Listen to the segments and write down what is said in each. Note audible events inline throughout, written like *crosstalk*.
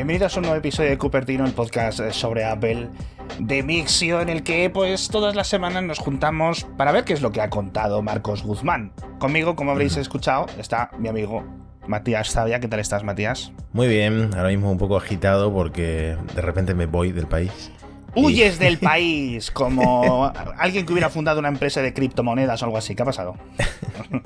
Bienvenidos a un nuevo episodio de Cupertino, el podcast eh, sobre Apple de Mixio, en el que pues todas las semanas nos juntamos para ver qué es lo que ha contado Marcos Guzmán. Conmigo, como habréis escuchado, está mi amigo Matías Zavia. ¿Qué tal estás, Matías? Muy bien, ahora mismo un poco agitado porque de repente me voy del país. Huyes del país como *laughs* alguien que hubiera fundado una empresa de criptomonedas o algo así. ¿Qué ha pasado? *laughs*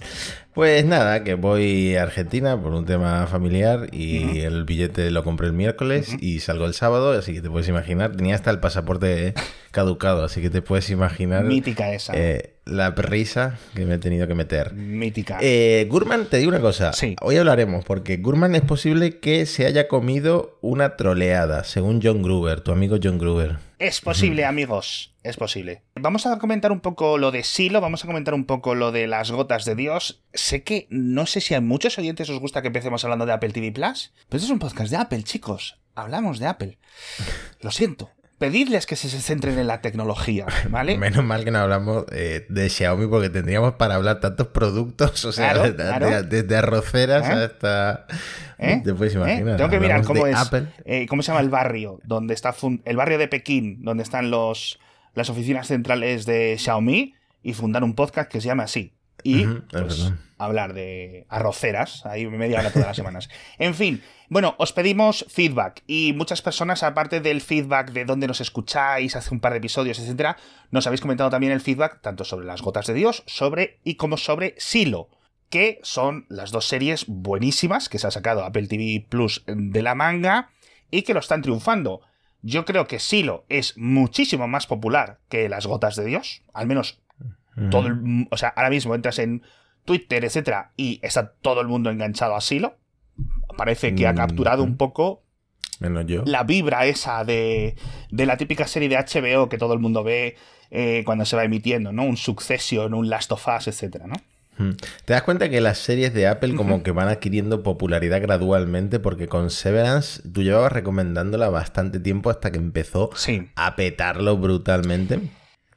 Pues nada, que voy a Argentina por un tema familiar y el billete lo compré el miércoles y salgo el sábado, así que te puedes imaginar, tenía hasta el pasaporte caducado, así que te puedes imaginar... Mítica esa. Eh, la risa que me he tenido que meter. Mítica. Eh, Gurman, te digo una cosa. Sí. Hoy hablaremos, porque Gurman es posible que se haya comido una troleada, según John Gruber, tu amigo John Gruber. Es posible, amigos. Es posible. Vamos a comentar un poco lo de Silo, vamos a comentar un poco lo de las gotas de Dios. Sé que no sé si a muchos oyentes os gusta que empecemos hablando de Apple TV Plus, pero esto es un podcast de Apple, chicos. Hablamos de Apple. Lo siento. Pedidles que se centren en la tecnología, *laughs* ¿vale? Menos mal que no hablamos eh, de Xiaomi porque tendríamos para hablar tantos productos, *laughs* o sea, Claro, desde, claro. desde arroceras ¿Eh? hasta... ¿Eh? Te puedes ¿Eh? imaginar. Tengo que mirar cómo es. Apple. eh, ¿Cómo se llama el barrio? Donde está el barrio de Pekín, donde están los las oficinas centrales de Xiaomi y fundar un podcast que se llama así. Y pues, hablar de arroceras, ahí media hora todas las semanas. En fin, bueno, os pedimos feedback y muchas personas, aparte del feedback de dónde nos escucháis, hace un par de episodios, etcétera, nos habéis comentado también el feedback tanto sobre las gotas de Dios, sobre y como sobre Silo que son las dos series buenísimas que se ha sacado Apple TV Plus de la manga y que lo están triunfando. Yo creo que Silo es muchísimo más popular que Las Gotas de Dios, al menos Todo el, o sea, ahora mismo entras en Twitter, etcétera, y está todo el mundo enganchado a Silo. Parece que ha Mm, capturado un poco Menos yo. la vibra esa de, de la típica serie de HBO que todo el mundo ve eh, cuando se va emitiendo, ¿no? Un Succession, un Last of Us, etcétera, ¿no? Te das cuenta que las series de Apple como que van adquiriendo popularidad gradualmente porque con Severance tú llevabas recomendándola bastante tiempo hasta que empezó Sí. a petarlo brutalmente.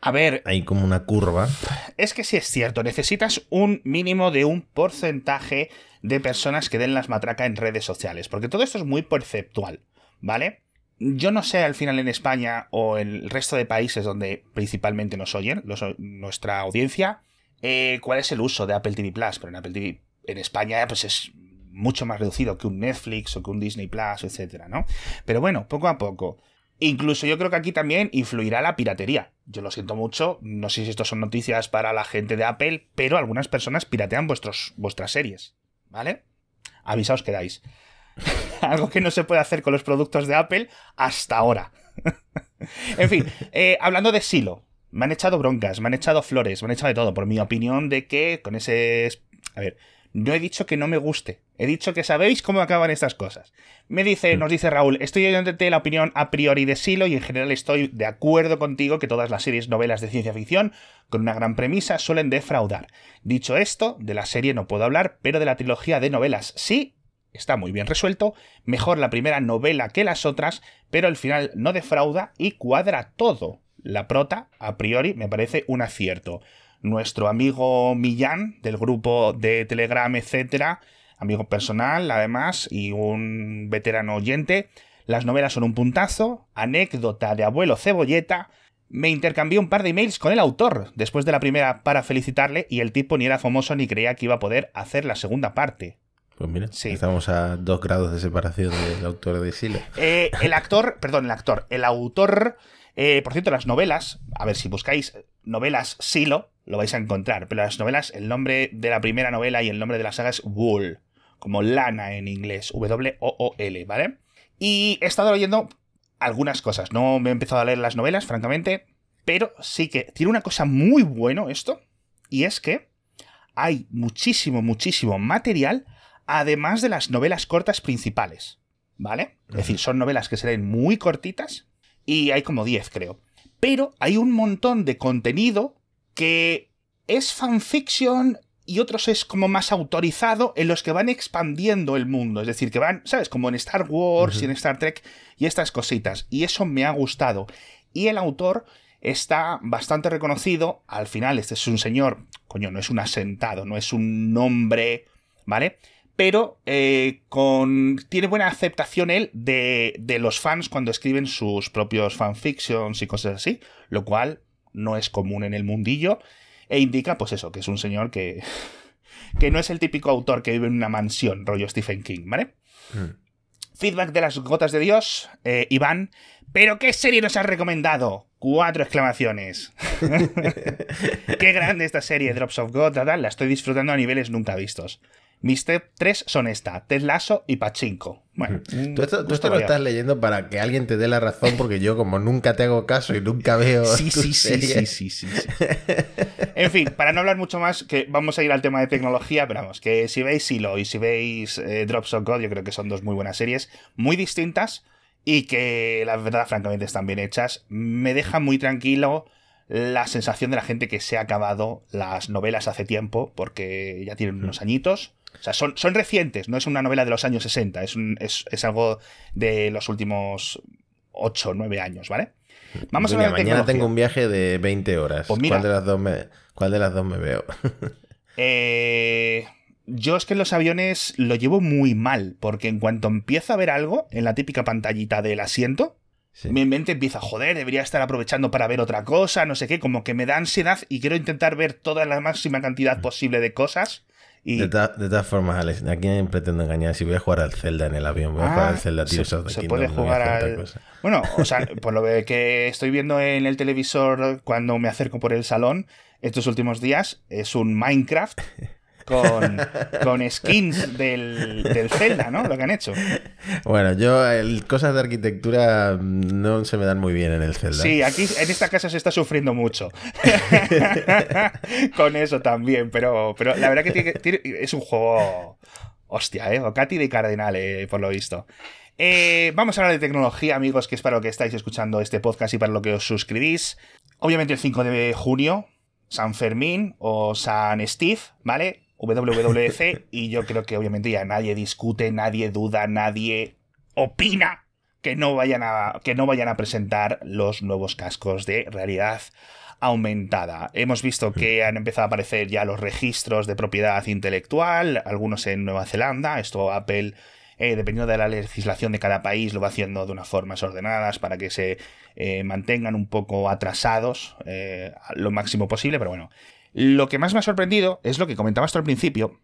A ver, Hay como una curva. Es que sí es cierto, necesitas un mínimo de un porcentaje de personas que den las matracas en redes sociales, porque todo esto es muy perceptual, ¿vale? Yo no sé al final en España o en el resto de países donde principalmente nos oyen, los- nuestra audiencia, eh, cuál es el uso de Apple TV Plus, pero en Apple TV en España pues es mucho más reducido que un Netflix o que un Disney Plus, etcétera, ¿no? Pero bueno, poco a poco. Incluso yo creo que aquí también influirá la piratería. Yo lo siento mucho, no sé si esto son noticias para la gente de Apple, pero algunas personas piratean vuestros, vuestras series, ¿vale? Avisaos quedáis. *laughs* Algo que no se puede hacer con los productos de Apple hasta ahora. *laughs* en fin, eh, hablando de Silo, me han echado broncas, me han echado flores, me han echado de todo, por mi opinión de que con ese... A ver, no he dicho que no me guste, he dicho que sabéis cómo acaban estas cosas. Me dice, nos dice Raúl, estoy dándote la opinión a priori de Silo y en general estoy de acuerdo contigo que todas las series novelas de ciencia ficción con una gran premisa suelen defraudar. Dicho esto, de la serie no puedo hablar, pero de la trilogía de novelas sí, está muy bien resuelto, mejor la primera novela que las otras, pero al final no defrauda y cuadra todo. La prota, a priori, me parece un acierto. Nuestro amigo Millán, del grupo de Telegram, etcétera, amigo personal, además, y un veterano oyente, las novelas son un puntazo, anécdota de abuelo cebolleta, me intercambié un par de emails con el autor después de la primera para felicitarle y el tipo ni era famoso ni creía que iba a poder hacer la segunda parte. Pues mira, Sí. estamos a dos grados de separación del autor de Silo. Eh, el actor, *laughs* perdón, el actor, el autor, eh, por cierto, las novelas, a ver, si buscáis novelas Silo, lo vais a encontrar, pero las novelas, el nombre de la primera novela y el nombre de la saga es Wool, como lana en inglés, W-O-O-L, ¿vale? Y he estado leyendo algunas cosas, no me he empezado a leer las novelas, francamente, pero sí que tiene una cosa muy bueno esto, y es que hay muchísimo, muchísimo material, además de las novelas cortas principales, ¿vale? Es decir, son novelas que se leen muy cortitas, y hay como 10, creo. Pero hay un montón de contenido que es fanfiction y otros es como más autorizado en los que van expandiendo el mundo. Es decir, que van, ¿sabes? Como en Star Wars y en Star Trek y estas cositas. Y eso me ha gustado. Y el autor está bastante reconocido. Al final, este es un señor, coño, no es un asentado, no es un nombre, ¿vale? pero eh, con, tiene buena aceptación él de, de, los fans cuando escriben sus propios fanfictions y cosas así, lo cual no es común en el mundillo e indica, pues eso, que es un señor que, *laughs* que no es el típico autor que vive en una mansión, rollo Stephen King, ¿vale? Mm. Feedback de las gotas de Dios, eh, Iván. ¿Pero qué serie nos has recomendado? Cuatro exclamaciones. *laughs* qué grande esta serie, Drops of God, la estoy disfrutando a niveles nunca vistos. Mis 3 son esta, Ted Lasso y Pachinko. Bueno, tú esto, lo estás leyendo para que alguien te dé la razón, porque yo como nunca te hago caso y nunca veo sí, sí, sí, sí, sí, sí, En fin, para no hablar mucho más, que vamos a ir al tema de tecnología, pero vamos, que si veis Silo y si veis eh, Drops of God, yo creo que son dos muy buenas series, muy distintas y que la verdad, francamente, están bien hechas. Me deja muy tranquilo la sensación de la gente que se ha acabado las novelas hace tiempo, porque ya tienen unos añitos o sea, son, son recientes, no es una novela de los años 60, es, es, algo de los últimos 8 o 9 años, ¿vale? Vamos a ver. Mañana tengo un viaje de 20 horas. Pues ¿Cuál, de las dos me, ¿Cuál de las dos me veo? *laughs* eh, yo es que en los aviones lo llevo muy mal, porque en cuanto empiezo a ver algo en la típica pantallita del asiento, mi mente empieza, joder, debería estar aprovechando para ver otra cosa, no sé qué, como que me da ansiedad y quiero intentar ver toda la máxima cantidad posible de cosas de, todas formas, Alex, ¿a quién pretendo engañar? Si voy a jugar al Zelda en el avión, voy a jugar al ah, Zelda tío, se, se puede jugar al... Bueno, o sea, *laughs* por lo que estoy viendo en el televisor cuando me acerco por el salón estos últimos días, es un Minecraft con, *laughs* con skins del, del, Zelda, ¿no? Lo que han hecho. Bueno, yo, el, cosas de arquitectura no se me dan muy bien en el Zelda. Sí, aquí en esta casa se está sufriendo mucho. *laughs* con eso también, pero, pero la verdad que es un juego. Hostia, ¿eh? Katy de Cardenal, eh, por lo visto. Eh, vamos a hablar de tecnología, amigos, que es para lo que estáis escuchando este podcast y para lo que os suscribís. Obviamente el 5 de junio, San Fermín o San Steve, ¿vale? WWDC y yo creo que obviamente ya nadie discute, nadie duda, nadie opina que no vayan a, que no vayan a presentar los nuevos cascos de realidad aumentada. Hemos visto que han empezado a aparecer ya los registros de propiedad intelectual, algunos en Nueva Zelanda, esto Apple eh, dependiendo de la legislación de cada país, lo va haciendo de unas formas ordenadas para que se eh, mantengan un poco atrasados eh, lo máximo posible, pero bueno, lo que más me ha sorprendido es lo que comentabas tú al principio,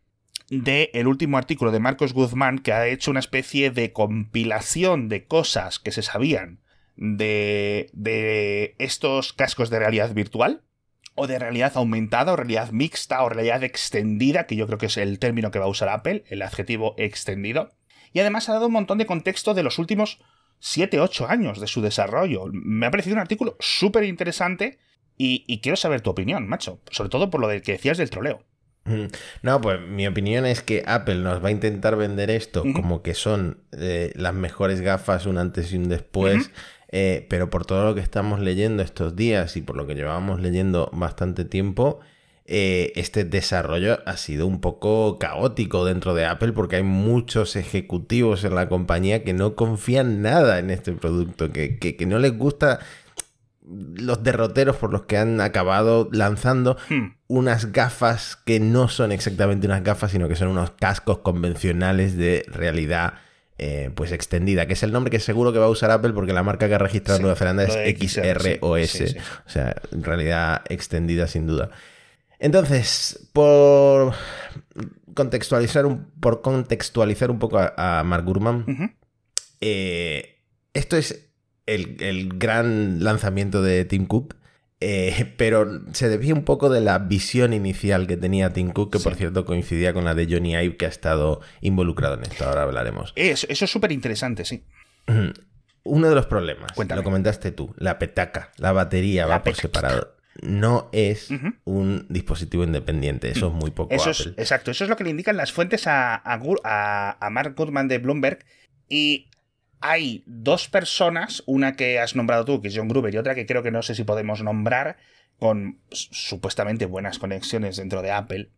del el último artículo de Marcos Guzmán que ha hecho una especie de compilación de cosas que se sabían de, de estos cascos de realidad virtual o de realidad aumentada o realidad mixta o realidad extendida, que yo creo que es el término que va a usar Apple, el adjetivo extendido. Y además ha dado un montón de contexto de los últimos 7-8 años de su desarrollo. Me ha parecido un artículo súper interesante y, quiero saber tu opinión, macho. Sobre todo por lo del que decías del troleo. Mm. No, pues mi opinión es que Apple nos va a intentar vender esto como que son eh, las mejores gafas un antes y un después, eh, pero por todo lo que estamos leyendo estos días y por lo que llevamos leyendo bastante tiempo, eh, este desarrollo ha sido un poco caótico dentro de Apple porque hay muchos ejecutivos en la compañía que no confían nada en este producto, que, que no les gusta los derroteros por los que han acabado lanzando hmm. unas gafas que no son exactamente unas gafas, sino que son unos cascos convencionales de realidad eh, pues extendida, que es el nombre que seguro que va a usar Apple porque la marca que ha registrado Nueva Zelanda es XROS, o sea, en realidad extendida sin duda. Entonces, por contextualizar un, por contextualizar un poco a, Mark Gurman, eh, esto es el, gran lanzamiento de Tim Cook. Eh, pero se debía un poco de la visión inicial que tenía Tim Cook, que por cierto coincidía con la de Johnny Ive, que ha estado involucrado en esto. Ahora hablaremos. Eso, eso es súper interesante, sí. Uno de los problemas, lo comentaste tú, la petaca, la batería va por separado. No es un dispositivo independiente, eso es muy poco. Eso Es, exacto, eso es lo que le indican las fuentes a, a, a Mark Goodman de Bloomberg. Y hay dos personas, una que has nombrado tú, que es John Gruber, y otra que creo que no sé si podemos nombrar, con supuestamente buenas conexiones dentro de Apple,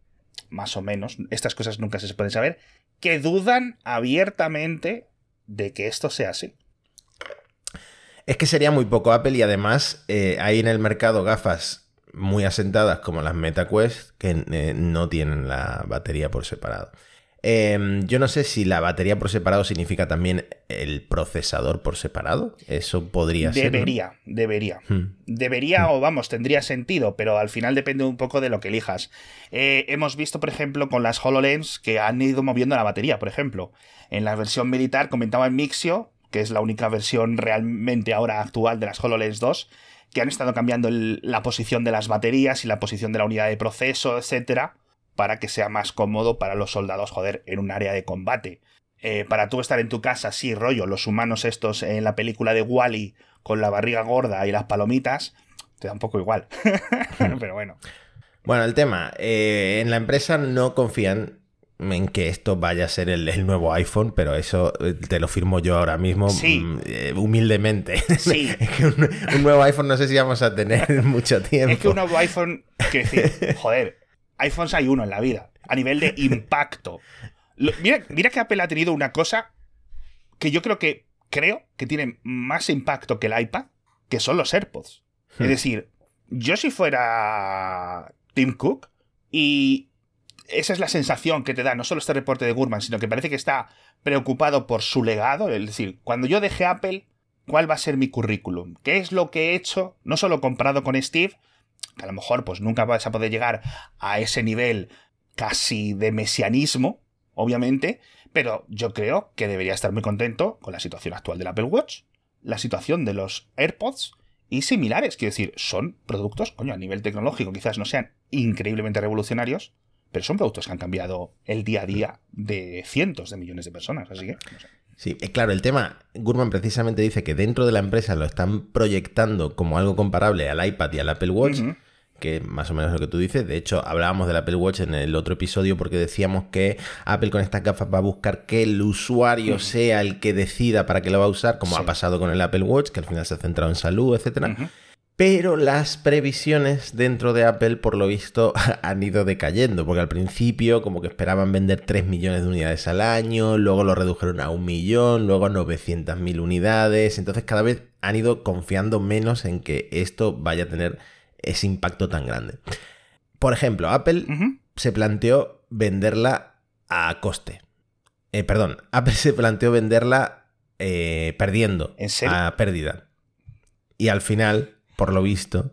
más o menos, estas cosas nunca se pueden saber, que dudan abiertamente de que esto sea así. Es que sería muy poco Apple y además eh, hay en el mercado gafas muy asentadas como las MetaQuest que eh, no tienen la batería por separado. Em, yo no sé si la batería por separado significa también el procesador por separado. Eso podría ser. Debería, debería. Hmm. Debería hmm. o vamos, tendría sentido, pero al final depende un poco de lo que elijas. Eh, hemos visto, por ejemplo, con las HoloLens que han ido moviendo la batería, por ejemplo. En la versión militar comentaba en Mixio, que es la única versión realmente ahora actual de las HoloLens 2, que han estado cambiando la posición de las baterías y la posición de la unidad de proceso, etcétera, para que sea más cómodo para los soldados, joder, en un área de combate. Eh, para tú estar en tu casa, sí, rollo, los humanos estos en la película de Wally con la barriga gorda y las palomitas, te da un poco igual. *laughs* Pero bueno. Bueno, el tema, eh, en la empresa no confían en que esto vaya a ser el, nuevo iPhone, pero eso eh, te lo firmo yo ahora mismo mm, humildemente. *laughs* Sí. es que un, nuevo iPhone no sé si vamos a tener *laughs* mucho tiempo. Es que un nuevo iPhone, que decir, joder, iPhones hay uno en la vida, a nivel de *laughs* impacto. mira, mira que Apple ha tenido una cosa que yo creo que creo que tiene más impacto que el iPad, que son los AirPods. Es hmm. decir, yo si fuera Tim Cook y esa es la sensación que te da no solo este reporte de Gurman, sino que parece que está preocupado por su legado. Es decir, cuando yo deje Apple, ¿cuál va a ser mi currículum? ¿Qué es lo que he hecho? No solo comparado con Steve, que a lo mejor pues nunca vas a poder llegar a ese nivel casi de mesianismo, obviamente, pero yo creo que debería estar muy contento con la situación actual del Apple Watch, la situación de los AirPods y similares. Quiero decir, son productos, coño, a nivel tecnológico quizás no sean increíblemente revolucionarios, pero son productos que han cambiado el día a día de cientos de millones de personas, así que... Sí, eh, claro, el tema, Gurman precisamente dice que dentro de la empresa lo están proyectando como algo comparable al iPad y al Apple Watch, que más o menos lo que tú dices. De hecho, hablábamos del Apple Watch en el otro episodio porque decíamos que Apple con estas gafas va a buscar que el usuario sea el que decida para qué lo va a usar, como ha pasado con el Apple Watch, que al final se ha centrado en salud, etcétera. Pero las previsiones dentro de Apple, por lo visto, *laughs* han ido decayendo, porque al principio como que esperaban vender 3 millones de unidades al año, luego lo redujeron a un millón, luego a 900.000 unidades, entonces cada vez han ido confiando menos en que esto vaya a tener ese impacto tan grande. Por ejemplo, Apple se planteó venderla a coste. Eh, perdón, *laughs* Apple se planteó venderla eh, perdiendo, a pérdida. Y al final por lo visto,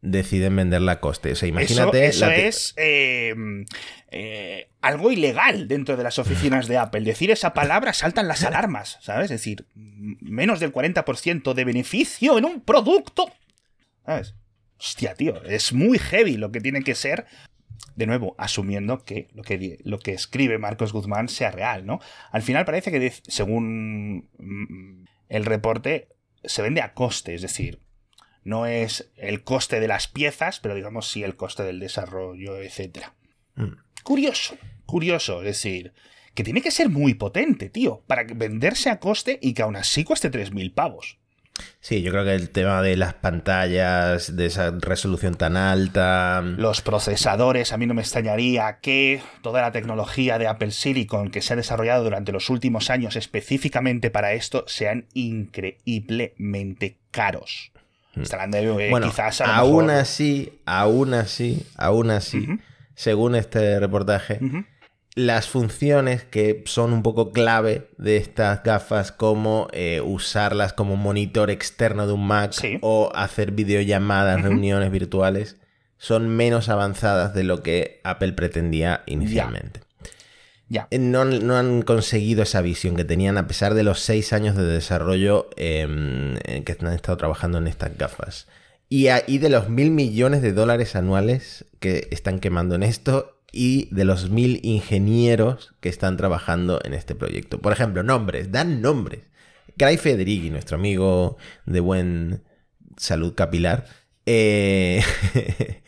deciden venderla a coste. O sea, imagínate. Eso, es eh, eh, algo ilegal dentro de las oficinas de Apple. Decir esa palabra saltan las alarmas, ¿sabes? Es decir, menos del 40% de beneficio en un producto. ¿Sabes? Hostia, tío, es muy heavy lo que tiene que ser. De nuevo, asumiendo que lo que, lo que escribe Marcos Guzmán sea real, ¿no? Al final parece que, según mm, el reporte, se vende a coste, es decir, no es el coste de las piezas, pero digamos sí el coste del desarrollo, etc. Mm. Curioso, curioso, es decir, que tiene que ser muy potente, tío, para venderse a coste y que aún así cueste 3.000 pavos. Sí, yo creo que el tema de las pantallas, de esa resolución tan alta. Los procesadores, a mí no me extrañaría que toda la tecnología de Apple Silicon que se ha desarrollado durante los últimos años específicamente para esto sean increíblemente caros. Mm. bueno, quizás aún así, aún así, aún así, según este reportaje, las funciones que son un poco clave de estas gafas, como eh, usarlas como monitor externo de un Mac o hacer videollamadas, reuniones virtuales, son menos avanzadas de lo que Apple pretendía inicialmente. Eh, no, han conseguido esa visión que tenían a pesar de los seis años de desarrollo em, que han estado trabajando en estas gafas. Y, de los mil millones de dólares anuales que están quemando en esto y de los mil ingenieros que están trabajando en este proyecto. Por ejemplo, nombres, dan nombres. Craig Federighi, nuestro amigo de buen salud capilar, eh, *laughs*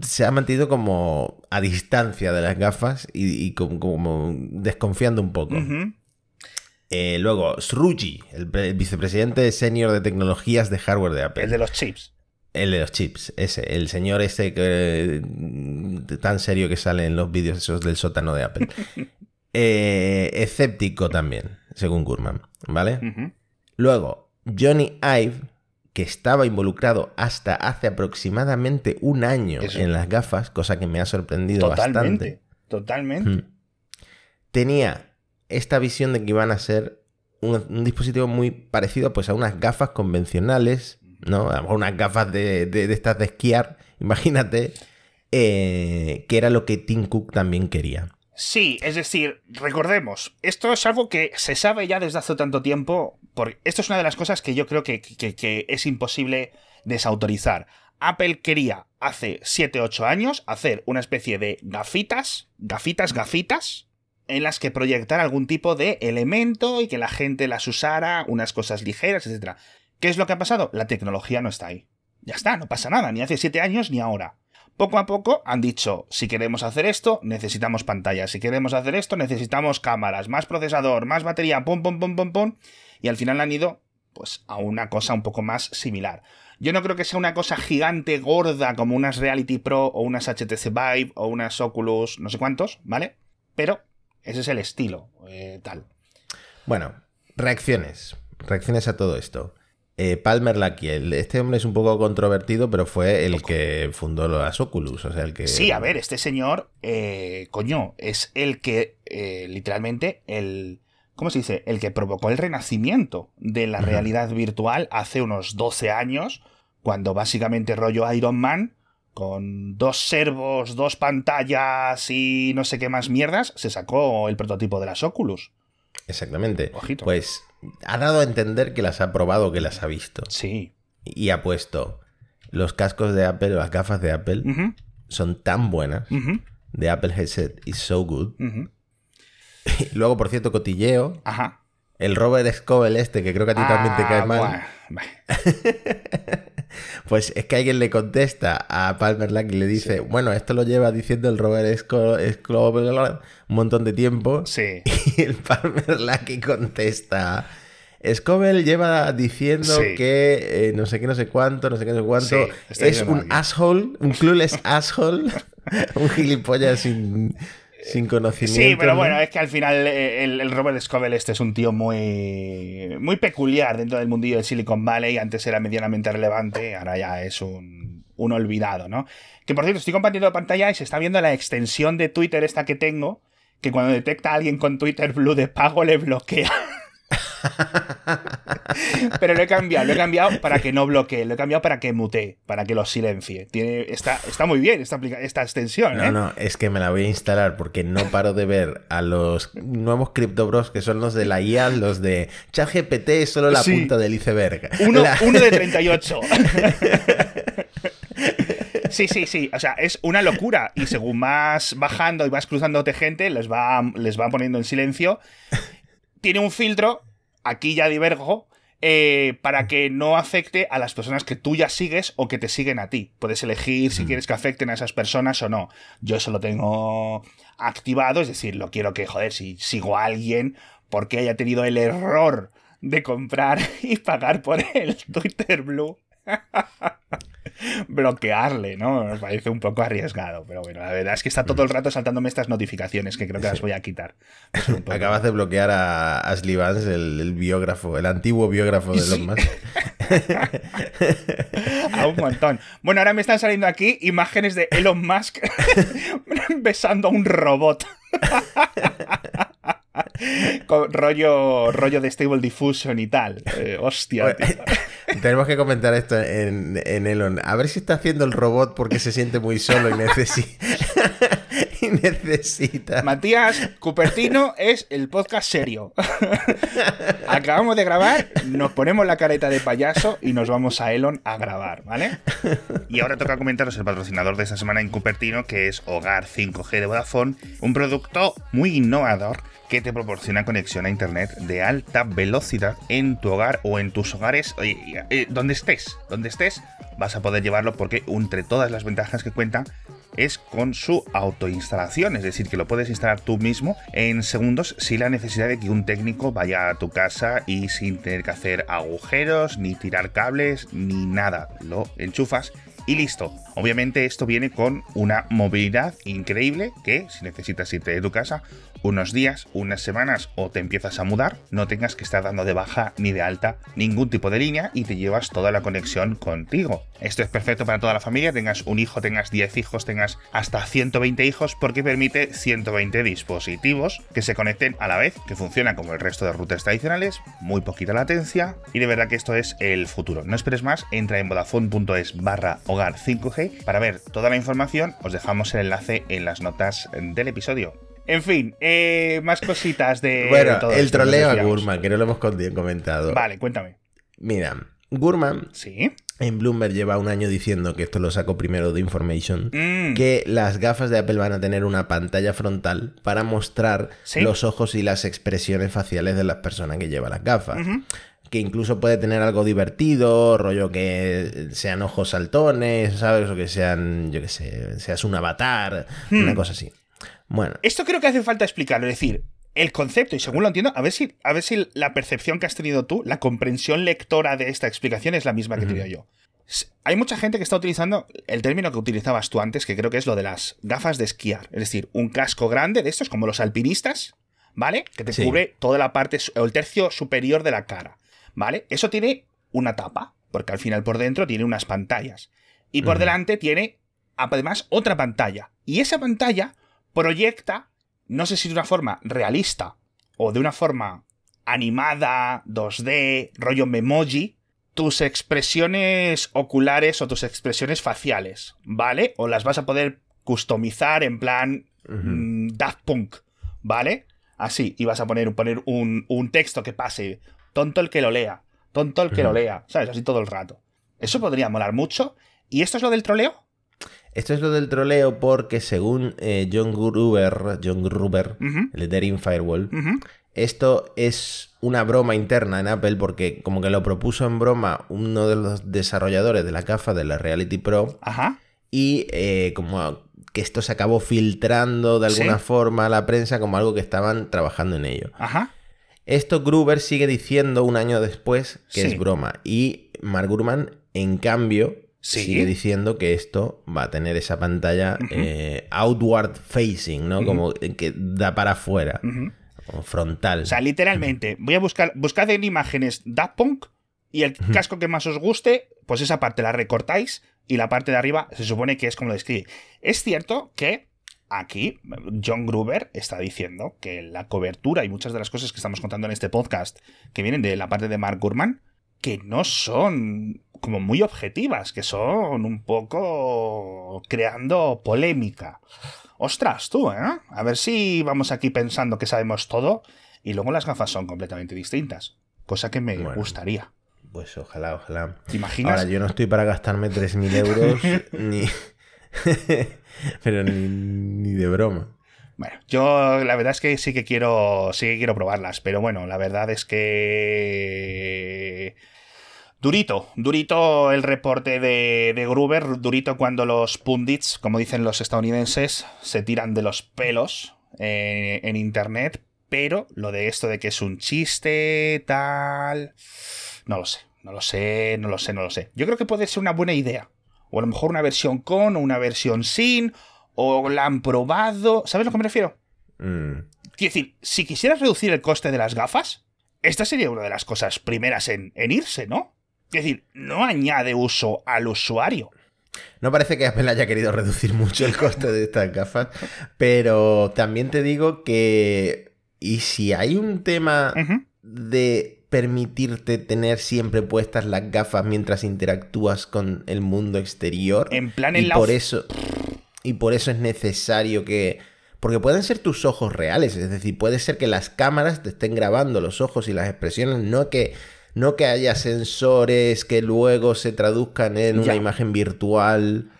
se ha mantenido como a distancia de las gafas y, como, desconfiando un poco. Eh, luego, Sruji, el, vicepresidente senior de tecnologías de hardware de Apple. El de los chips. El de los chips, ese, el señor ese que, tan serio que sale en los vídeos esos del sótano de Apple. *laughs* Eh, escéptico también, según Gurman, ¿vale? Luego, Johnny Ive, que estaba involucrado hasta hace aproximadamente un año en las gafas, cosa que me ha sorprendido totalmente, bastante. Totalmente. tenía esta visión de que iban a ser un, dispositivo muy parecido pues, a unas gafas convencionales, ¿no? A lo mejor unas gafas de, de, estas de esquiar, *laughs* imagínate, eh, que era lo que Tim Cook también quería. Sí, es decir, recordemos, esto es algo que se sabe ya desde hace tanto tiempo, porque esto es una de las cosas que yo creo que, que es imposible desautorizar. Apple quería hace 7-8 años hacer una especie de gafitas, gafitas, gafitas, en las que proyectar algún tipo de elemento y que la gente las usara, unas cosas ligeras, etc. ¿Qué es lo que ha pasado? La tecnología no está ahí. Ya está, no pasa nada, ni hace 7 años ni ahora. Poco a poco han dicho, si queremos hacer esto, necesitamos pantalla, si queremos hacer esto, necesitamos cámaras, más procesador, más batería, pum, pum, pum, pum, pum, y al final han ido, pues, a una cosa un poco más similar. Yo no creo que sea una cosa gigante, gorda, como unas Reality Pro o unas HTC Vive o unas Oculus, no sé cuántos, ¿vale? Pero ese es el estilo, eh, tal. Bueno, reacciones. Reacciones a todo esto. Eh, Palmer Lucky, este hombre es un poco controvertido, pero fue el que fundó las Oculus, o sea, el que... Sí, a ver, este señor, eh, coño, es el que, literalmente, el... ¿Cómo se dice? El que provocó el renacimiento de la realidad virtual hace unos 12 años, cuando básicamente rollo Iron Man con dos servos, dos pantallas y no sé qué más mierdas, se sacó el prototipo de las Oculus. Exactamente. Pues ha dado a entender que las ha probado, que las ha visto. Sí. Y ha puesto los cascos de Apple, las gafas de Apple, son tan buenas. De Apple Headset is so good. *laughs* Luego, por cierto, cotilleo. Ajá. El Robert Scoble este, que creo que a ti también te cae ah, mal. *laughs* pues es que alguien le contesta a Palmer Luck y le dice, bueno, esto lo lleva diciendo el Robert Scoble un montón de tiempo. Sí. *laughs* Y el Palmer Luck contesta... Scobel lleva diciendo que eh, no sé qué, no sé cuánto, no sé qué, no sé cuánto. es un asshole, un clueless asshole, *laughs* un gilipollas sin, sin conocimiento. Sí, pero bueno, es que al final eh, el, Robert Scovel este es un tío muy, muy peculiar dentro del mundillo de Silicon Valley. Antes era medianamente relevante, ahora ya es un, un olvidado, ¿no? Que por cierto, estoy compartiendo pantalla y se está viendo la extensión de Twitter esta que tengo, que cuando detecta a alguien con Twitter Blue de pago le bloquea. *laughs* Pero lo he cambiado, lo he cambiado para que no bloquee, lo he cambiado para que mute, para que lo silencie. Tiene, está, está muy bien esta, esta extensión. No, ¿eh? no, es que me la voy a instalar porque no paro de ver a los nuevos CryptoBros que son los de la IA, los de ChatGPT es solo la punta del iceberg. Uno, uno de *laughs* 38. *laughs* Sí, sí, sí. O sea, es una locura. Y según vas bajando y vas cruzándote gente, les va, les va poniendo en silencio tiene un filtro, aquí ya divergo, eh, para que no afecte a las personas que tú ya sigues o que te siguen a ti. Puedes elegir si quieres que afecten a esas personas o no. Yo eso lo tengo activado, es decir, lo quiero que, joder, si sigo a alguien porque haya tenido el error de comprar *laughs* y pagar por el Twitter Blue. Bloquearle, ¿no? Me parece un poco arriesgado, pero bueno, la verdad es que está todo el rato saltándome estas notificaciones que creo que las voy a quitar. Acabas de bloquear a Ashley Vance, el, biógrafo, el antiguo biógrafo de Elon Musk. *laughs* a un montón. Bueno, ahora me están saliendo aquí imágenes de Elon Musk *laughs* besando a un robot. *laughs* *laughs* Con rollo, rollo de Stable Diffusion y tal. Eh, hostia. *laughs* Tenemos que comentar esto en, en, Elon. A ver si está haciendo el robot porque se siente muy solo y necesita. *laughs* y necesita. Matías Cupertino es el podcast serio. Acabamos de grabar, nos ponemos la careta de payaso y nos vamos a Elon a grabar, ¿vale? Y ahora toca comentaros el patrocinador de esta semana en Cupertino, que es Hogar 5G de Vodafone, un producto muy innovador que te proporciona conexión a internet de alta velocidad en tu hogar o en tus hogares, eh, donde estés, donde estés, vas a poder llevarlo porque entre todas las ventajas que cuenta es con su autoinstalación, es decir, que lo puedes instalar tú mismo en segundos sin la necesidad de que un técnico vaya a tu casa y sin tener que hacer agujeros, ni tirar cables, ni nada. Lo enchufas y listo Obviamente esto viene con una movilidad increíble que si necesitas irte de tu casa unos días, unas semanas o te empiezas a mudar, no tengas que estar dando de baja ni de alta ningún tipo de línea y te llevas toda la conexión contigo. Esto es perfecto para toda la familia, tengas un hijo, tengas 10 hijos, tengas hasta 120 hijos porque permite 120 dispositivos que se conecten a la vez, que funcionan como el resto de rutas tradicionales, muy poquita latencia y de verdad que esto es el futuro. No esperes más, entra en vodafone.es barra hogar 5G para ver toda la información, os dejamos el enlace en las notas del episodio. En fin, eh, más cositas de. *laughs* Bueno, todo el troleo a. Gurman, que no lo hemos comentado. Vale, cuéntame. Mira, Gurman Sí. en Bloomberg lleva un año diciendo que esto lo saco primero de Information. Mm, Que las gafas de Apple van a tener una pantalla frontal para mostrar Sí. los ojos y las expresiones faciales de las personas que llevan las gafas. Que incluso puede tener algo divertido, rollo que sean ojos saltones, ¿sabes? O que sean, yo qué sé, seas un avatar, Hmm. una cosa así. Bueno, Esto creo que hace falta explicarlo, es decir, el concepto, y según lo entiendo, a ver si, a ver si la percepción que has tenido tú, la comprensión lectora de esta explicación es la misma que he tenido yo. Hay mucha gente que está utilizando el término que utilizabas tú antes, que creo que es lo de las gafas de esquiar. Es decir, un casco grande de estos, como los alpinistas, ¿vale? Que te Sí. cubre toda la parte, el tercio superior de la cara, ¿vale? Eso tiene una tapa, porque al final por dentro tiene unas pantallas. Y por delante tiene, además, otra pantalla. Y esa pantalla proyecta, no sé si de una forma realista o de una forma animada, 2D, rollo memoji, tus expresiones oculares o tus expresiones faciales, ¿vale? O las vas a poder customizar en plan mm, Daft Punk, ¿vale? Así, y vas a poner, poner un, un texto que pase, tonto el que lo lea, tonto el que lo lea, ¿sabes? Así todo el rato. Eso podría molar mucho. ¿Y esto es lo del troleo? Esto es lo del troleo porque según eh, John Gruber, John Gruber, Ujú, el de Daring Firewall, esto es una broma interna en Apple porque como que lo propuso en broma uno de los desarrolladores de la gafa de la Reality Pro Ajá. y eh, como que esto se acabó filtrando de Sí. alguna forma a la prensa como algo que estaban trabajando en ello. Ajá. Esto Gruber sigue diciendo un año después que Sí. es broma y Mark Gurman en cambio Sí. sigue diciendo que esto va a tener esa pantalla eh, outward facing, ¿no? Como que da para afuera, o frontal. O sea, literalmente, voy a buscar, buscad en imágenes Daft Punk y el casco que más os guste, pues esa parte la recortáis y la parte de arriba se supone que es como lo describe. Es cierto que aquí John Gruber está diciendo que la cobertura y muchas de las cosas que estamos contando en este podcast que vienen de la parte de Mark Gurman, que no son como muy objetivas, que son un poco creando polémica. Ostras, tú, ¿eh? A ver si vamos aquí pensando que sabemos todo y luego las gafas son completamente distintas. Cosa que me Bueno. gustaría. Pues ojalá, ojalá. ¿Te imaginas? Ahora, yo no estoy para gastarme 3.000 euros *laughs* ni... *laughs* *laughs* Pero ni, de broma. Bueno, yo la verdad es que sí que quiero. Sí que quiero probarlas. Pero bueno, la verdad es que. Durito, durito el reporte de, de Gruber, durito cuando los pundits, como dicen los estadounidenses, se tiran de los pelos eh, en internet, pero lo de esto de que es un chiste, tal, no lo sé, no lo sé, no lo sé, no lo sé. Yo creo que puede ser una buena idea, o a lo mejor una versión con o una versión sin, o la han probado, ¿sabes a lo que me refiero? Mm. Quiero decir, si quisieras reducir el coste de las gafas, esta sería una de las cosas primeras en, en irse, ¿no? Es decir, no añade uso al usuario. No parece que Apple haya querido reducir mucho el coste de estas gafas, pero también te digo que... ¿Y si hay un tema de permitirte tener siempre puestas las gafas mientras interactúas con el mundo exterior? En plan y en la por eso y por eso es necesario que porque pueden ser tus ojos reales, es decir, puede ser que las cámaras te estén grabando los ojos y las expresiones, no que no que haya sensores que luego se traduzcan en una imagen virtual.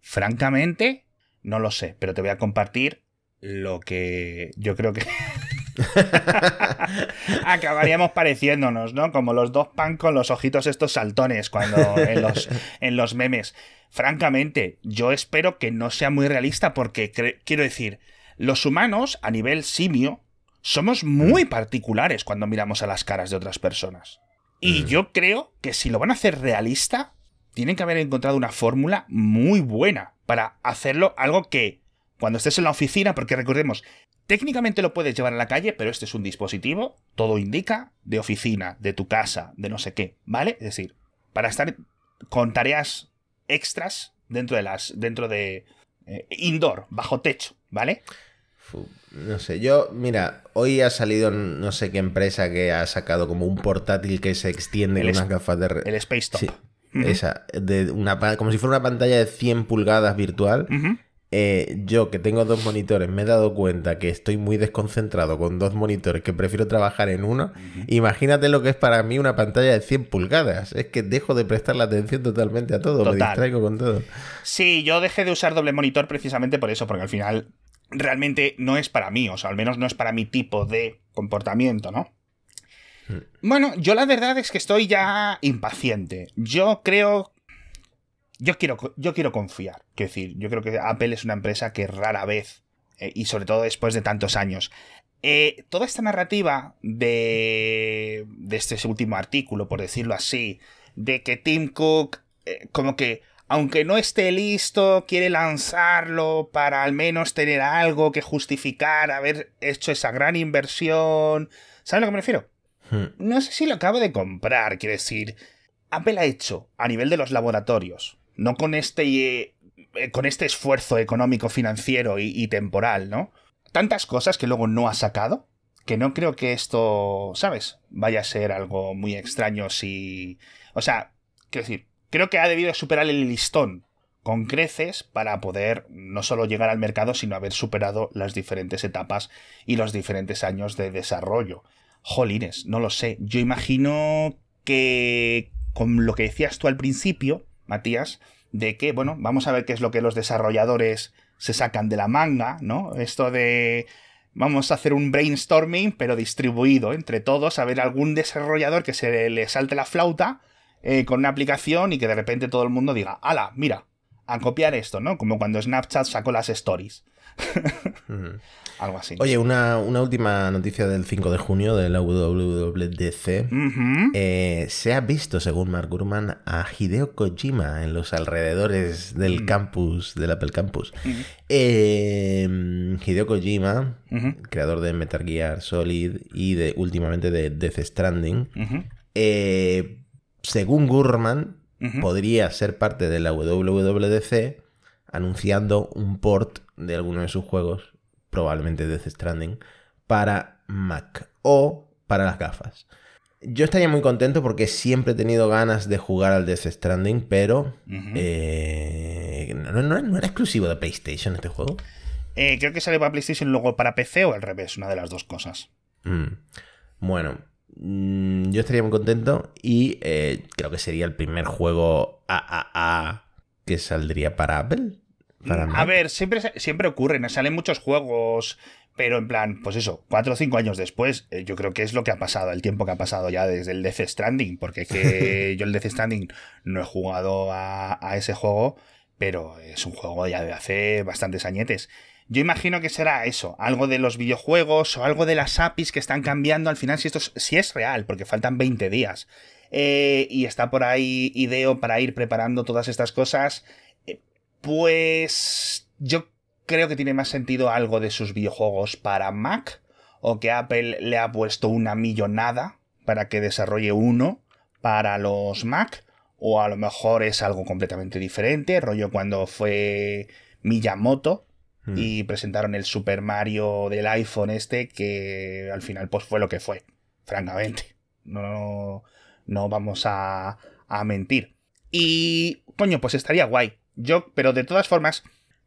Francamente, no lo sé, pero te voy a compartir lo que yo creo que *laughs* *laughs* acabaríamos pareciéndonos, ¿no? Como los dos pan con los ojitos estos saltones cuando en los, en los memes. Francamente, yo espero que no sea muy realista porque quiero decir, los humanos a nivel simio somos muy particulares cuando miramos a las caras de otras personas. Y Mm. yo creo que si lo van a hacer realista, tienen que haber encontrado una fórmula muy buena para hacerlo algo que cuando estés en la oficina, porque recordemos, técnicamente lo puedes llevar a la calle, pero este es un dispositivo, todo indica, de oficina, de tu casa, de no sé qué, ¿vale? Es decir, para estar con tareas extras dentro de las. dentro de. Eh, indoor, bajo techo, ¿vale? No sé, yo, mira, hoy ha salido no sé qué empresa que ha sacado como un portátil que se extiende con unas gafas de... El Space Top. Sí, esa, de una, como si fuera una pantalla de 100 pulgadas virtual. Eh, yo que tengo dos monitores me he dado cuenta que estoy muy desconcentrado con dos monitores que prefiero trabajar en uno. Imagínate lo que es para mí una pantalla de 100 pulgadas. Es que dejo de prestar la atención totalmente a todo, me distraigo con todo. Sí, yo dejé de usar doble monitor precisamente por eso, porque al final realmente no es para mí, o sea, al menos no es para mi tipo de comportamiento, ¿no? Hmm. Bueno, yo la verdad es que estoy ya impaciente. Yo creo yo quiero, yo quiero confiar. Quiero decir, yo creo que Apple es una empresa que rara vez, eh, y sobre todo después de tantos años, eh, toda esta narrativa de, de este último artículo, por decirlo así, de que Tim Cook, eh, como que, aunque no esté listo, quiere lanzarlo para al menos tener algo que justificar haber hecho esa gran inversión. ¿Sabes a lo que me refiero? Hmm. No sé si lo acabo de comprar, quiero decir. Apple ha hecho, a nivel de los laboratorios, no con este, eh, con este esfuerzo económico, financiero y, temporal, ¿no? Tantas cosas que luego no ha sacado, que no creo que esto, ¿sabes? Vaya a ser algo muy extraño si... O sea, quiero decir, creo que ha debido superar el listón con creces para poder no solo llegar al mercado, sino haber superado las diferentes etapas y los diferentes años de desarrollo. Jolines, no lo sé. Yo imagino que, con lo que decías tú al principio, Matías, de que, bueno, vamos a ver qué es lo que los desarrolladores se sacan de la manga, ¿no? Esto de vamos a hacer un brainstorming, pero distribuido entre todos, a ver algún desarrollador que se le salte la flauta eh, con una aplicación y que de repente todo el mundo diga, ala, mira, a copiar esto, ¿no? Como cuando Snapchat sacó las stories. *laughs* Algo así. Oye, una, última noticia del 5 de junio de la WWDC. Eh, se ha visto, según Mark Gurman, a Hideo Kojima en los alrededores del mm. campus, del Apple Campus. Em, Hideo Kojima, creador de Metal Gear Solid y de últimamente de Death Stranding. Eh, según Gurman, podría ser parte de la WWDC anunciando un port de alguno de sus juegos, probablemente Death Stranding, para Mac o para las gafas. Yo estaría muy contento porque siempre he tenido ganas de jugar al Death Stranding, pero eh, no, era exclusivo de PlayStation este juego. Eh, creo que sale para PlayStation luego para PC o al revés, una de las dos cosas. Mm. Bueno, mm, yo estaría muy contento y eh, creo que sería el primer juego AAA que saldría para Apple. A ver, siempre, siempre ocurren, salen muchos juegos, pero en plan, pues eso, cuatro o cinco años después, eh, yo creo que es lo que ha pasado, el tiempo que ha pasado ya desde el Death Stranding, porque que *laughs* yo el Death Stranding no he jugado a, ese juego, pero es un juego ya de hace bastantes añetes. Yo imagino que será eso, algo de los videojuegos o algo de las APIs que están cambiando al final, si esto es, si es real, porque faltan 20 días. Eh, y está por ahí Ideo para ir preparando todas estas cosas, pues yo creo que tiene más sentido algo de sus videojuegos para Mac o que Apple le ha puesto una millonada para que desarrolle uno para los Mac o a lo mejor es algo completamente diferente, rollo cuando fue Miyamoto hmm. y presentaron el Super Mario del iPhone este que al final pues fue lo que fue, francamente. No, no vamos a, a mentir. Y, coño, pues estaría guay. Yo, pero de todas formas,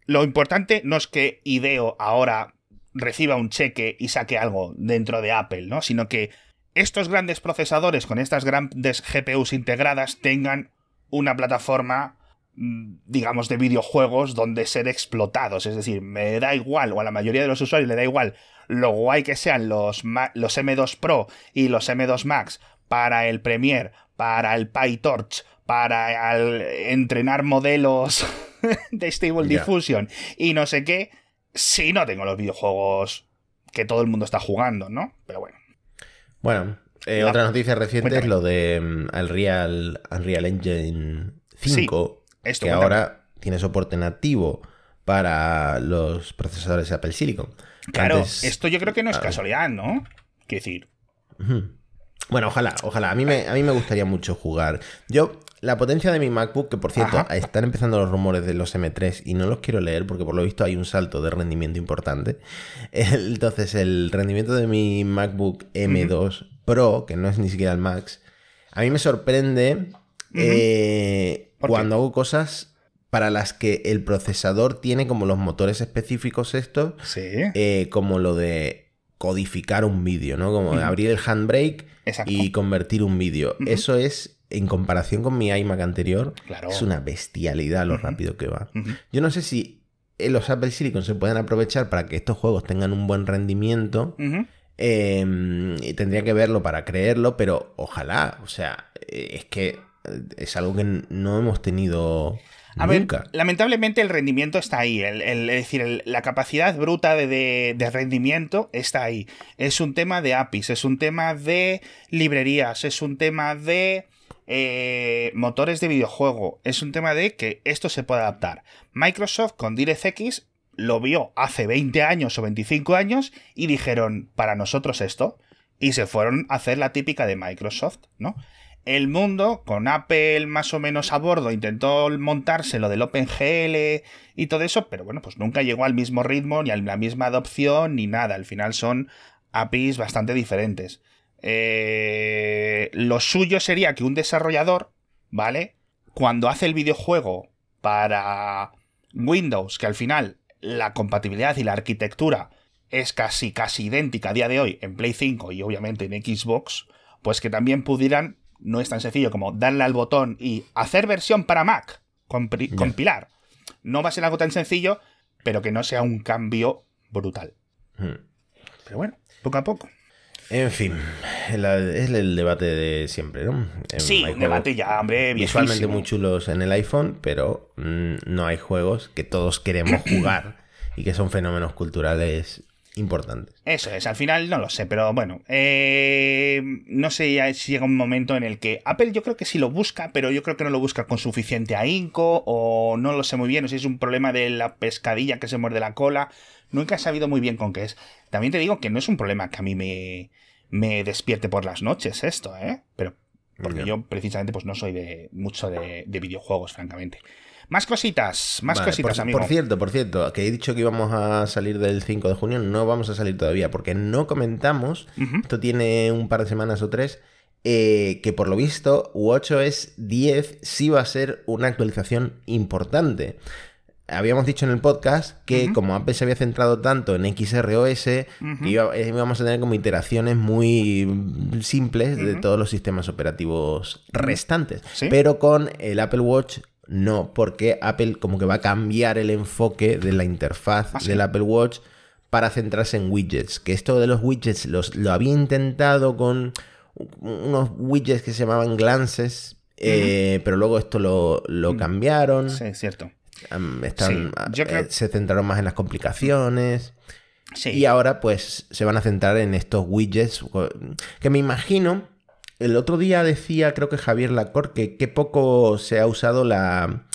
lo importante no es que Ideo ahora reciba un cheque y saque algo dentro de Apple, ¿no? Sino que estos grandes procesadores con estas grandes GPUs integradas tengan una plataforma, mm, digamos, de videojuegos donde ser explotados. Es decir, me da igual, o a la mayoría de los usuarios le da igual lo guay que sean los, los M2 Pro y los M2 Max para el Premiere, para el PyTorch, para entrenar modelos *laughs* de Stable Diffusion y no sé qué, si no tengo los videojuegos que todo el mundo está jugando, ¿no? Pero bueno. Bueno, eh, otra noticia reciente es lo de um, Unreal, Unreal Engine 5, que ahora tiene soporte nativo para los procesadores de Apple Silicon. Claro, esto yo creo que no es casualidad, ¿no? Quiero decir. Bueno, ojalá, ojalá. A mí, me, a mí me gustaría mucho jugar. Yo, la potencia de mi MacBook, que por cierto, están empezando los rumores de los M3 y no los quiero leer porque por lo visto hay un salto de rendimiento importante. *laughs* Entonces, el rendimiento de mi MacBook M2 Pro, que no es ni siquiera el Max, a mí me sorprende eh, cuando hago cosas para las que el procesador tiene como los motores específicos estos, eh, como lo de codificar un vídeo, ¿no? Como abrir el handbrake y convertir un vídeo. Eso es, en comparación con mi iMac anterior, es una bestialidad lo rápido que va. Yo no sé si los Apple Silicon se pueden aprovechar para que estos juegos tengan un buen rendimiento. Em, y tendría que verlo para creerlo, pero ojalá, o sea, eh, es que es algo que no hemos tenido a ver, lamentablemente el rendimiento está ahí. El, es decir, la capacidad bruta de, rendimiento está ahí. Es un tema de APIs, es un tema de librerías, es un tema de eh, motores de videojuego, es un tema de que esto se puede adaptar. Microsoft con DirectX lo vio hace 20 años o 25 años y dijeron, para nosotros esto. Y se fueron a hacer la típica de Microsoft, ¿no? El mundo, con Apple más o menos a bordo, intentó montarse lo del OpenGL y todo eso, pero bueno, pues nunca llegó al mismo ritmo, ni a la misma adopción, ni nada. Al final son APIs bastante diferentes. Eh, lo suyo sería que un desarrollador, ¿vale? Cuando hace el videojuego para Windows, que al final la compatibilidad y la arquitectura es casi, casi idéntica a día de hoy en Play 5 y obviamente en Xbox, pues que también pudieran no es tan sencillo como darle al botón y hacer versión para Mac, compilar. No va a ser algo tan sencillo, pero que no sea un cambio brutal. Hmm. Pero bueno, poco a poco. En fin, es el debate de siempre, ¿no? sí, un debate ya, hombre, Visualmente muy chulos en el iPhone, pero mm, no hay juegos que todos queremos jugar *clears throat* y que son fenómenos culturales importantes. Eso es, al final no lo sé, pero bueno, eh, no sé si llega un momento en el que Apple yo creo que sí lo busca, pero yo creo que no lo busca con suficiente ahínco o no lo sé muy bien, o si es un problema de la pescadilla que se muerde la cola, nunca he sabido muy bien con qué es. También te digo que no es un problema que a mí me, me despierte por las noches esto, ¿eh? Pero porque yo precisamente pues no soy de mucho de videojuegos, francamente. Más cositas, más cositas, por, amigo. Por cierto, por cierto, que he dicho que íbamos a salir del 5 de junio, no vamos a salir todavía, porque no comentamos, esto tiene un par de semanas o tres, eh, que por lo visto WatchOS 10 sí va a ser una actualización importante. Habíamos dicho en el podcast que como Apple se había centrado tanto en XROS, eh, íbamos a tener como iteraciones muy simples de todos los sistemas operativos restantes. Pero con el Apple Watch no, porque Apple como que va a cambiar el enfoque de la interfaz ah, del Apple Watch para centrarse en widgets. Que esto de los widgets los, lo había intentado con unos widgets que se llamaban glances, eh, pero luego esto lo, mm. cambiaron. Sí, es cierto. Están, eh, Se centraron más en las complicaciones. Y ahora pues se van a centrar en estos widgets que me imagino el otro día decía, creo que Javier Lacor, que qué poco se ha usado la,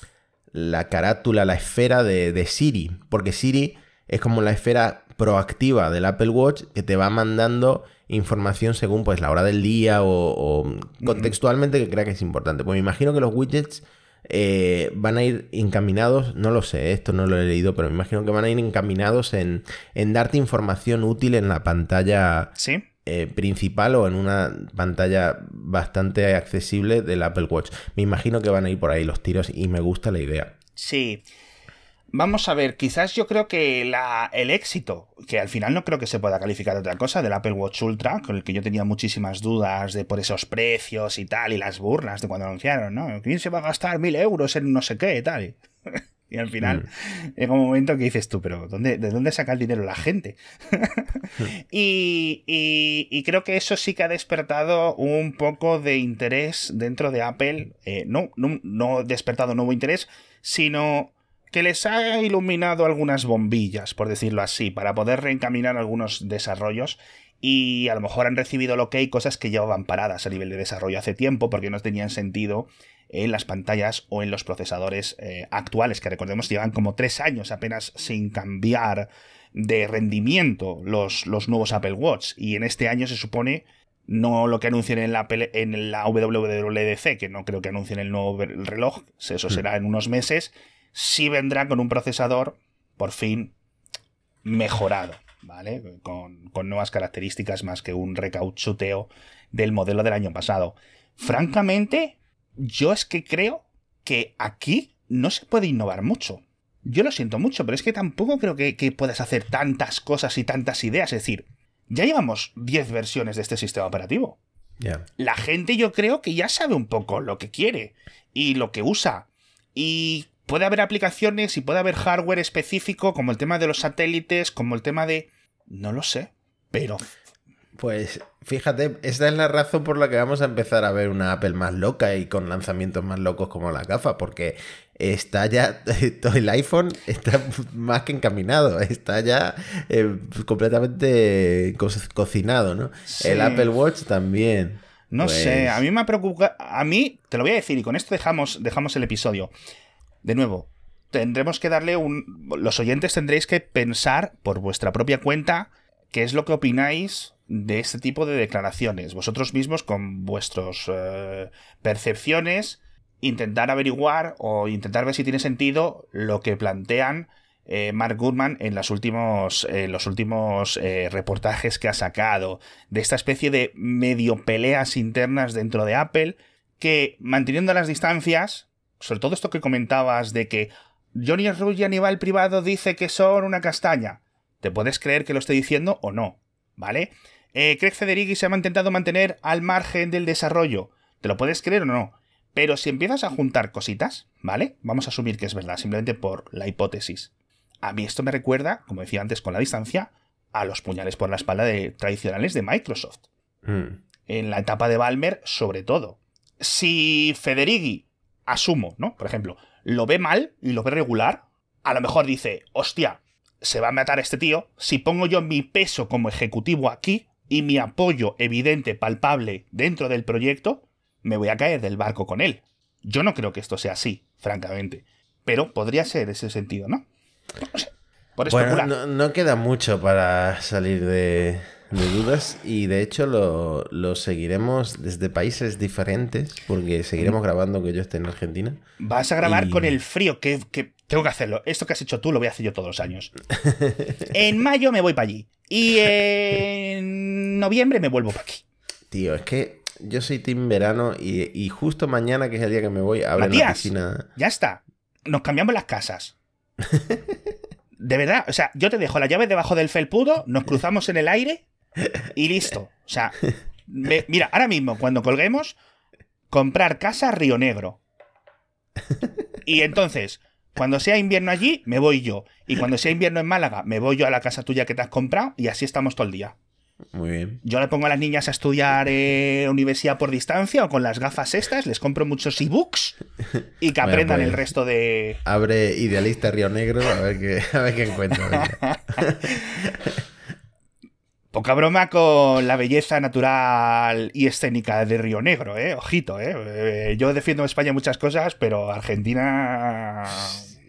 la carátula, la esfera de, Siri, porque Siri es como la esfera proactiva del Apple Watch que te va mandando información según pues la hora del día o, contextualmente que crea que es importante. Pues me imagino que los widgets eh, van a ir encaminados, no lo sé, esto no lo he leído, pero me imagino que van a ir encaminados en, en darte información útil en la pantalla ¿Sí? Eh, principal o en una pantalla bastante accesible del Apple Watch. Me imagino que van a ir por ahí los tiros y me gusta la idea. Sí. Vamos a ver, quizás yo creo que el éxito, que al final no creo que se pueda calificar de otra cosa, del Apple Watch Ultra, con el que yo tenía muchísimas dudas de por esos precios y tal, y las burlas de cuando anunciaron, ¿no? ¿Quién se va a gastar mil euros en no sé qué y tal? Y al final mm. llega un momento que dices tú, pero ¿dónde, ¿de dónde saca el dinero la gente? *laughs* y, y, creo que eso sí que ha despertado un poco de interés dentro de Apple. Eh, no, no, no despertado nuevo interés, sino que les ha iluminado algunas bombillas, por decirlo así, para poder reencaminar algunos desarrollos y a lo mejor han recibido lo que hay cosas que llevaban paradas a nivel de desarrollo hace tiempo porque no tenían sentido en las pantallas o en los procesadores eh, actuales, que recordemos llevan como tres años apenas sin cambiar de rendimiento los, los nuevos Apple Watch. Y en este año se supone no lo que anuncien en la, en la WWDC, que no creo que anuncien el nuevo reloj, eso será en unos meses, sí vendrá con un procesador, por fin, mejorado, ¿vale? Con, con nuevas características más que un recauchuteo del modelo del año pasado. Francamente, yo es que creo que aquí no se puede innovar mucho. Yo lo siento mucho, pero es que tampoco creo que, que puedas hacer tantas cosas y tantas ideas. Es decir, ya llevamos 10 versiones de este sistema operativo. La gente yo creo que ya sabe un poco lo que quiere y lo que usa. Y puede haber aplicaciones y puede haber hardware específico como el tema de los satélites, como el tema de... No lo sé, pero pues fíjate, esta es la razón por la que vamos a empezar a ver una Apple más loca y con lanzamientos más locos como la gafa, porque está ya, *laughs* el iPhone está más que encaminado, está ya eh, completamente cocinado, ¿no? El Apple Watch también. No sé, pues a mí me preocupa, a mí, te lo voy a decir y con esto dejamos, dejamos el episodio. De nuevo, tendremos que darle un... Los oyentes tendréis que pensar por vuestra propia cuenta qué es lo que opináis de este tipo de declaraciones. Vosotros mismos, con vuestras eh, percepciones, intentar averiguar o intentar ver si tiene sentido lo que plantean eh, Mark Goodman en, los últimos, los últimos eh, reportajes que ha sacado de esta especie de medio peleas internas dentro de Apple que manteniendo las distancias, sobre todo esto que comentabas de que Johnny Ruggie a nivel privado dice que son una castaña, te puedes creer que lo esté diciendo o no, ¿vale? Eh, Craig Federighi se ha intentado mantener al margen del desarrollo. ¿Te lo puedes creer o no? Pero si empiezas a juntar cositas, ¿vale? Vamos a asumir que es verdad, simplemente por la hipótesis. A mí esto me recuerda, como decía antes con la distancia, a los puñales por la espalda de, tradicionales de Microsoft. Hmm. En la etapa de Balmer, sobre todo. Si Federighi, asumo, ¿no? Por ejemplo, lo ve mal y lo ve regular, a lo mejor dice, hostia, se va a matar este tío, si pongo yo mi peso como ejecutivo aquí, y mi apoyo evidente, palpable dentro del proyecto, me voy a caer del barco con él. Yo no creo que esto sea así, francamente. Pero podría ser ese sentido, ¿no? No. Por bueno, no, queda mucho para salir de, dudas y de hecho lo, seguiremos desde países diferentes porque seguiremos grabando que yo esté en Argentina. Vas a grabar con el frío, que, que, tengo que hacerlo. Esto que has hecho tú lo voy a hacer yo todos los años. *laughs* en mayo me voy para allí. Y en noviembre me vuelvo para aquí. Tío, es que yo soy team verano y, justo mañana, que es el día que me voy, abren la piscina. Ya está. Nos cambiamos las casas. *laughs* De verdad, o sea, yo te dejo la llave debajo del felpudo, nos cruzamos en el aire y listo. O sea, mira, ahora mismo, cuando colguemos, comprar casa Río Negro. Y entonces, cuando sea invierno allí, me voy yo. Y cuando sea invierno en Málaga, me voy yo a la casa tuya que te has comprado y así estamos todo el día. Muy bien. Yo le pongo a las niñas a estudiar universidad por distancia o con las gafas estas, les compro muchos ebooks y que aprendan el pues, resto de. Abre Idealista Río Negro a ver qué, a ver qué encuentra. *laughs* Poca broma con la belleza natural y escénica de Río Negro, ¿eh? Ojito, ¿eh? eh yo defiendo España muchas cosas, pero Argentina...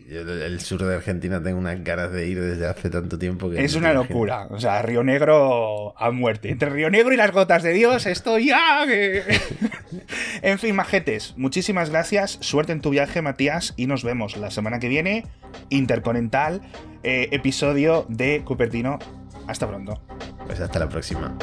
el sur de Argentina tengo unas ganas de ir desde hace tanto tiempo que... Es una locura. O sea, Río Negro a muerte. Entre Río Negro y las gotas de Dios estoy ya... *laughs* en fin, majetes, muchísimas gracias. Suerte en tu viaje, Matías. Y nos vemos la semana que viene. Interconental, eh, episodio de Cupertino hasta pronto. Pues hasta la próxima.